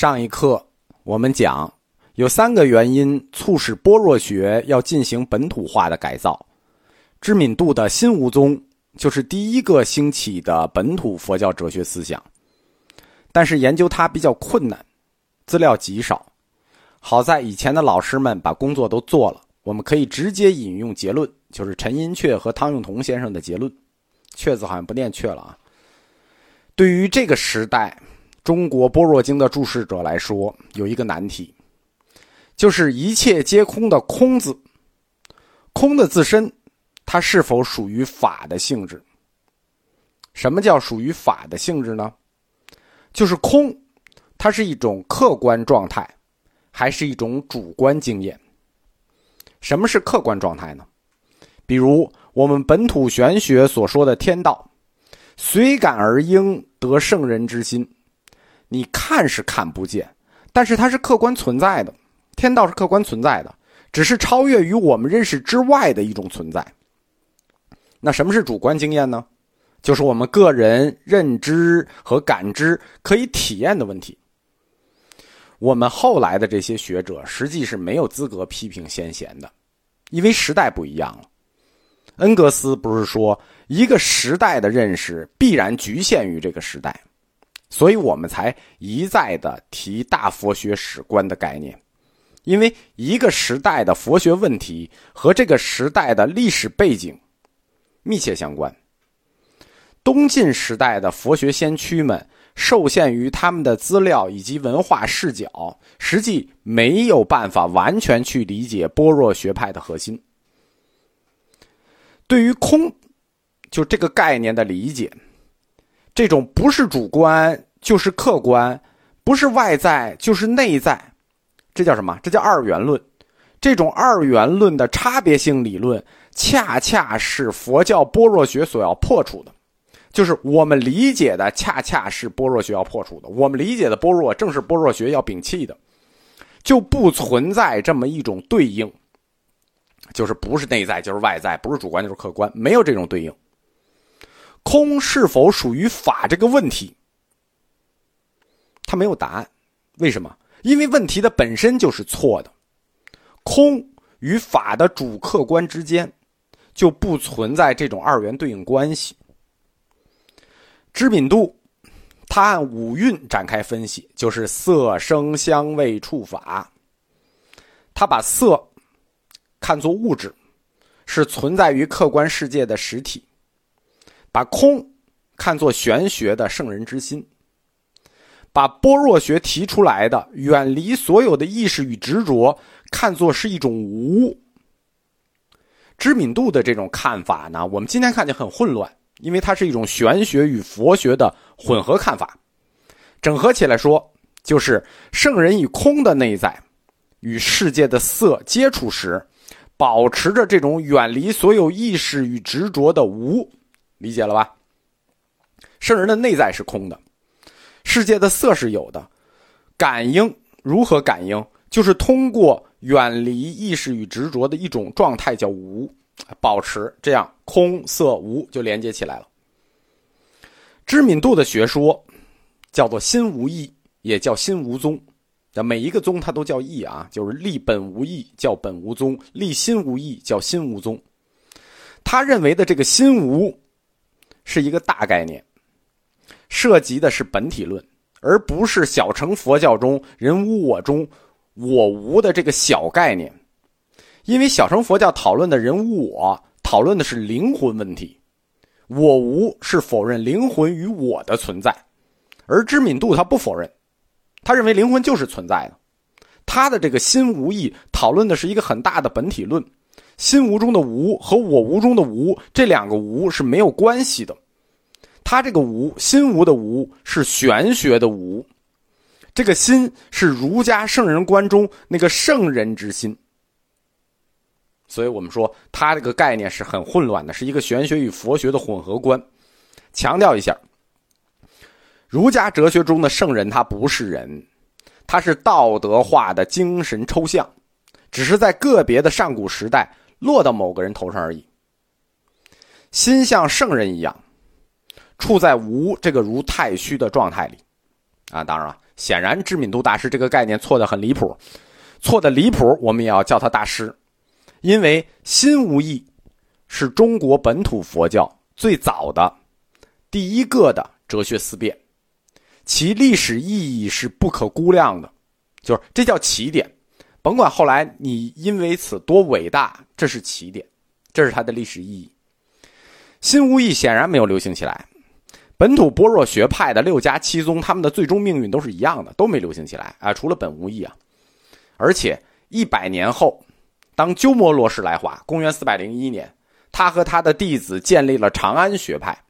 上一课我们讲，有三个原因促使般若学要进行本土化的改造。知敏度的新无宗就是第一个兴起的本土佛教哲学思想，但是研究它比较困难，资料极少。好在以前的老师们把工作都做了，我们可以直接引用结论，就是陈寅恪和汤用彤先生的结论。阙字好像不念阙了啊。对于这个时代。中国般若经的注释者来说，有一个难题，就是一切皆空的“空”字，空的自身，它是否属于法的性质？什么叫属于法的性质呢？就是空，它是一种客观状态，还是一种主观经验？什么是客观状态呢？比如我们本土玄学所说的天道，随感而应得圣人之心。你看是看不见，但是它是客观存在的，天道是客观存在的，只是超越于我们认识之外的一种存在。那什么是主观经验呢？就是我们个人认知和感知可以体验的问题。我们后来的这些学者实际是没有资格批评先贤的，因为时代不一样了。恩格斯不是说一个时代的认识必然局限于这个时代。所以我们才一再的提大佛学史观的概念，因为一个时代的佛学问题和这个时代的历史背景密切相关。东晋时代的佛学先驱们受限于他们的资料以及文化视角，实际没有办法完全去理解般若学派的核心。对于空，就这个概念的理解。这种不是主观就是客观，不是外在就是内在，这叫什么？这叫二元论。这种二元论的差别性理论，恰恰是佛教般若学所要破除的。就是我们理解的，恰恰是般若学要破除的。我们理解的般若，正是般若学要摒弃的，就不存在这么一种对应，就是不是内在就是外在，不是主观就是客观，没有这种对应。空是否属于法这个问题，他没有答案。为什么？因为问题的本身就是错的。空与法的主客观之间就不存在这种二元对应关系。知敏度，他按五蕴展开分析，就是色、声、香味、触、法。他把色看作物质，是存在于客观世界的实体。把空看作玄学的圣人之心，把般若学提出来的远离所有的意识与执着，看作是一种无。知敏度的这种看法呢，我们今天看见很混乱，因为它是一种玄学与佛学的混合看法。整合起来说，就是圣人以空的内在与世界的色接触时，保持着这种远离所有意识与执着的无。理解了吧？圣人的内在是空的，世界的色是有的，感应如何感应？就是通过远离意识与执着的一种状态，叫无，保持这样空色无就连接起来了。知敏度的学说叫做心无意，也叫心无宗。每一个宗它都叫意啊，就是立本无意叫本无宗，立心无意叫心无宗。他认为的这个心无。是一个大概念，涉及的是本体论，而不是小乘佛教中“人无我中我无”的这个小概念。因为小乘佛教讨论的人无我，讨论的是灵魂问题，“我无”是否认灵魂与我的存在，而知敏度他不否认，他认为灵魂就是存在的。他的这个心无意讨论的是一个很大的本体论。心无中的无和我无中的无这两个无是没有关系的，他这个无心无的无是玄学的无，这个心是儒家圣人观中那个圣人之心，所以我们说他这个概念是很混乱的，是一个玄学与佛学的混合观。强调一下，儒家哲学中的圣人他不是人，他是道德化的精神抽象，只是在个别的上古时代。落到某个人头上而已。心像圣人一样，处在无这个如太虚的状态里，啊，当然了，显然知名度大师这个概念错的很离谱，错的离谱，我们也要叫他大师，因为心无意是中国本土佛教最早的、第一个的哲学思辨，其历史意义是不可估量的，就是这叫起点，甭管后来你因为此多伟大，这是起点，这是它的历史意义。新无义显然没有流行起来。本土般若学派的六家七宗，他们的最终命运都是一样的，都没流行起来啊，除了本无义啊。而且一百年后，当鸠摩罗什来华，公元四百零一年，他和他的弟子建立了长安学派，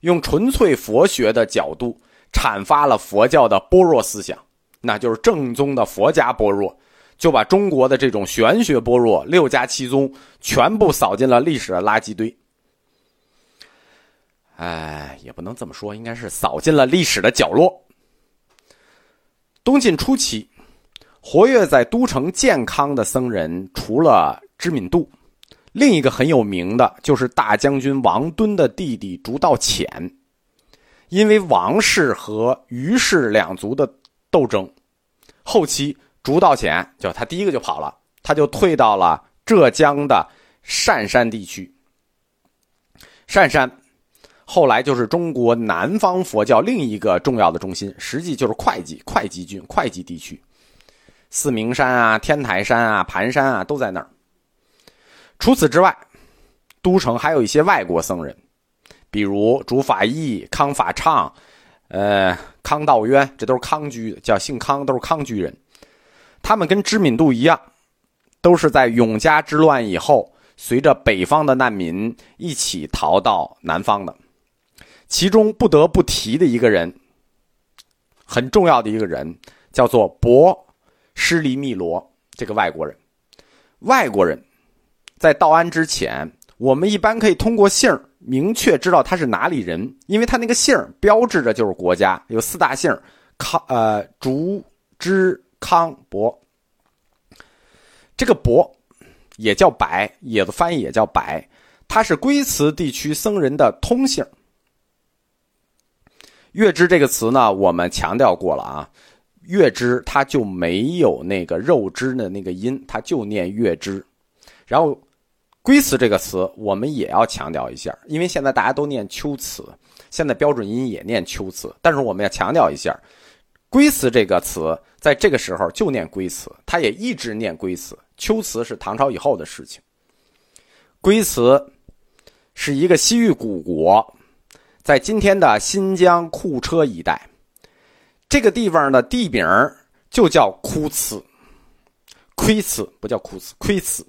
用纯粹佛学的角度阐发了佛教的般若思想，那就是正宗的佛家般若，就把中国的这种玄学般若六家七宗全部扫进了历史的垃圾堆。哎，也不能这么说，应该是扫进了历史的角落。东晋初期，活跃在都城建康的僧人，除了知敏度，另一个很有名的就是大将军王敦的弟弟竺道潜。因为王氏和虞氏两族的斗争，后期竺道潜就他第一个就跑了，他就退到了浙江的善山地区。善山。后来就是中国南方佛教另一个重要的中心，实际就是会稽、会稽郡、会稽地区，四明山啊、天台山啊、盘山啊都在那儿。除此之外，都城还有一些外国僧人，比如竺法义、康法畅，呃，康道渊，这都是康居，叫姓康，都是康居人。他们跟知敏度一样，都是在永嘉之乱以后，随着北方的难民一起逃到南方的。其中不得不提的一个人，很重要的一个人，叫做博施黎密罗这个外国人。外国人，在道安之前，我们一般可以通过姓儿明确知道他是哪里人，因为他那个姓儿标志着就是国家，有四大姓儿康呃竹之康伯。这个伯也叫白，也的翻译也叫白，他是龟兹地区僧人的通姓。月支这个词呢，我们强调过了啊。月支它就没有那个肉支的那个音，它就念月支。然后，龟兹这个词我们也要强调一下，因为现在大家都念秋词，现在标准音也念秋词，但是我们要强调一下，龟兹这个词在这个时候就念龟兹，他也一直念龟兹。秋词是唐朝以后的事情。龟兹是一个西域古国。在今天的新疆库车一带，这个地方的地名就叫库茨，窥茨不叫库茨，窥茨，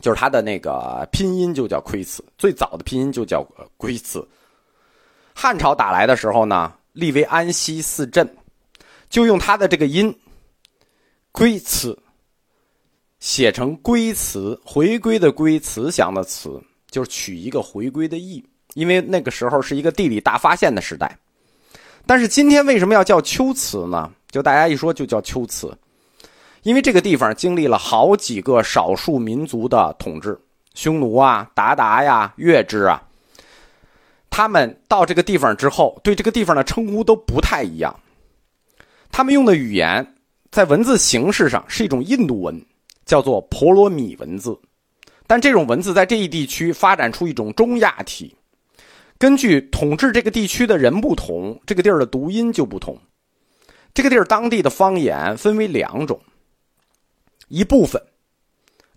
就是它的那个拼音就叫窥茨，最早的拼音就叫龟茨。汉朝打来的时候呢，立为安西四镇，就用它的这个音，龟茨，写成龟茨，回归的归，慈祥的慈，就是取一个回归的意。因为那个时候是一个地理大发现的时代，但是今天为什么要叫秋瓷呢？就大家一说就叫秋瓷，因为这个地方经历了好几个少数民族的统治，匈奴啊、鞑靼呀、月支啊，他们到这个地方之后，对这个地方的称呼都不太一样。他们用的语言在文字形式上是一种印度文，叫做婆罗米文字，但这种文字在这一地区发展出一种中亚体。根据统治这个地区的人不同，这个地儿的读音就不同。这个地儿当地的方言分为两种，一部分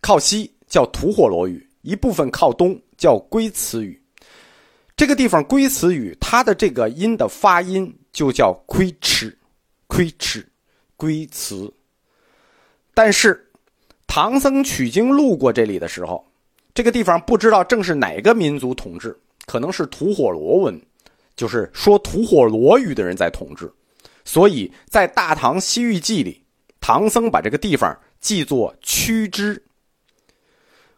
靠西叫吐火罗语，一部分靠东叫龟兹语。这个地方龟兹语，它的这个音的发音就叫龟吃，龟吃，龟兹。但是唐僧取经路过这里的时候，这个地方不知道正是哪个民族统治。可能是吐火罗文，就是说吐火罗语的人在统治，所以在《大唐西域记》里，唐僧把这个地方记作屈之。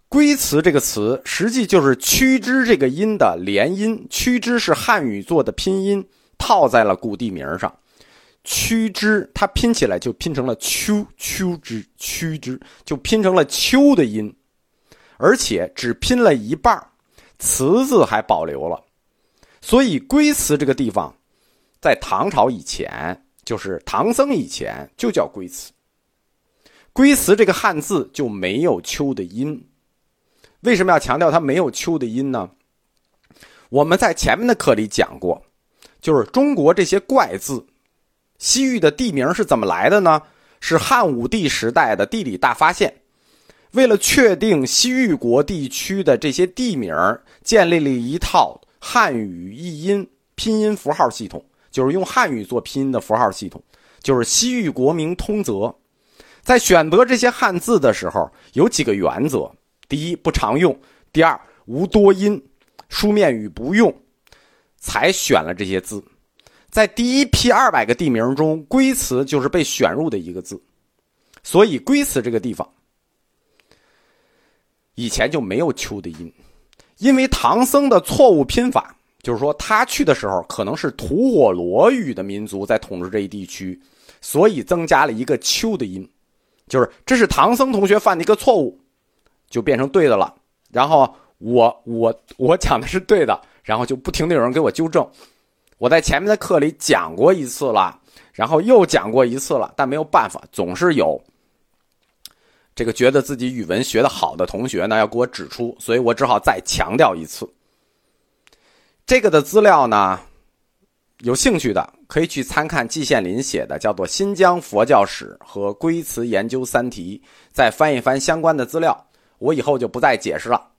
龟兹这个词实际就是屈之这个音的连音，屈之是汉语做的拼音，套在了古地名上。屈之它拼起来就拼成了秋秋之屈之，就拼成了秋的音，而且只拼了一半词字还保留了，所以龟兹这个地方，在唐朝以前，就是唐僧以前，就叫龟兹。龟兹这个汉字就没有秋的音。为什么要强调它没有秋的音呢？我们在前面的课里讲过，就是中国这些怪字，西域的地名是怎么来的呢？是汉武帝时代的地理大发现，为了确定西域国地区的这些地名，建立了一套汉语译音拼音符号系统，就是用汉语做拼音的符号系统，就是西域国名通则。在选择这些汉字的时候，有几个原则：第一，不常用；第二，无多音，书面语不用，才选了这些字。在第一批二百个地名中，龟兹就是被选入的一个字，所以龟兹这个地方以前就没有秋的音，因为唐僧的错误拼法，就是说他去的时候可能是吐火罗语的民族在统治这一地区，所以增加了一个秋的音，就是这是唐僧同学犯的一个错误，就变成对的了。然后我我我讲的是对的，然后就不停的有人给我纠正。我在前面的课里讲过一次了，然后又讲过一次了，但没有办法，总是有这个觉得自己语文学的好的同学呢要给我指出，所以我只好再强调一次。这个的资料呢，有兴趣的可以去参看季羡林写的叫做《新疆佛教史和龟兹研究三题》，再翻一翻相关的资料。我以后就不再解释了。